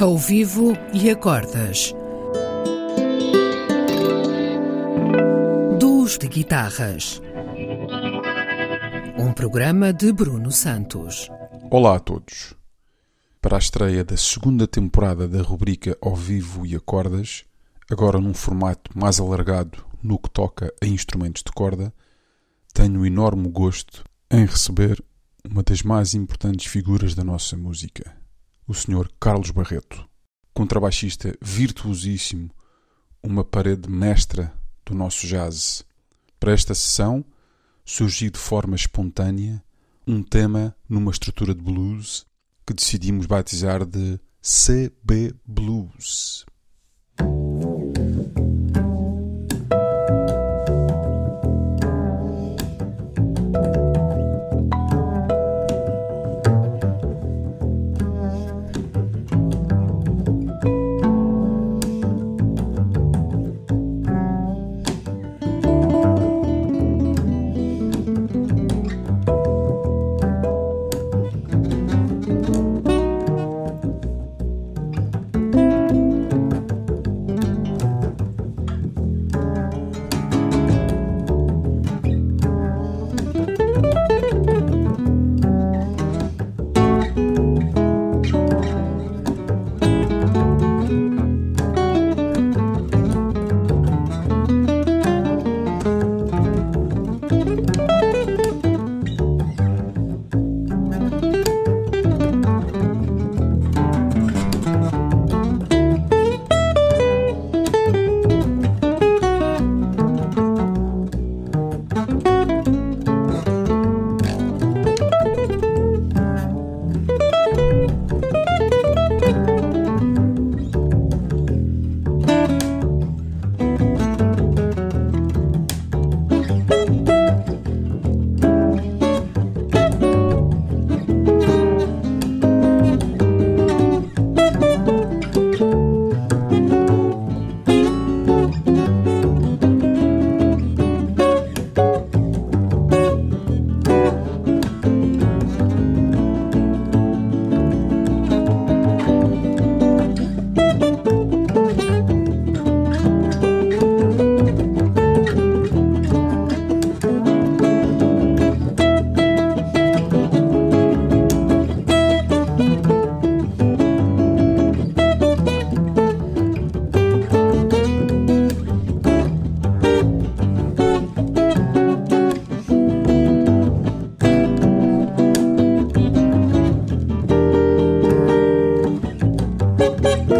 Ao vivo e acordas. Duos de guitarras. Um programa de Bruno Santos. Olá a todos. Para a estreia da segunda temporada da rubrica Ao Vivo e Acordas, agora num formato mais alargado no que toca a instrumentos de corda, tenho o enorme gosto em receber uma das mais importantes figuras da nossa música, o Sr. Carlos Barreto, contrabaixista virtuosíssimo, uma parede mestra do nosso jazz. Para esta sessão, surgiu de forma espontânea um tema numa estrutura de blues que decidimos batizar de CB Blues.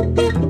Música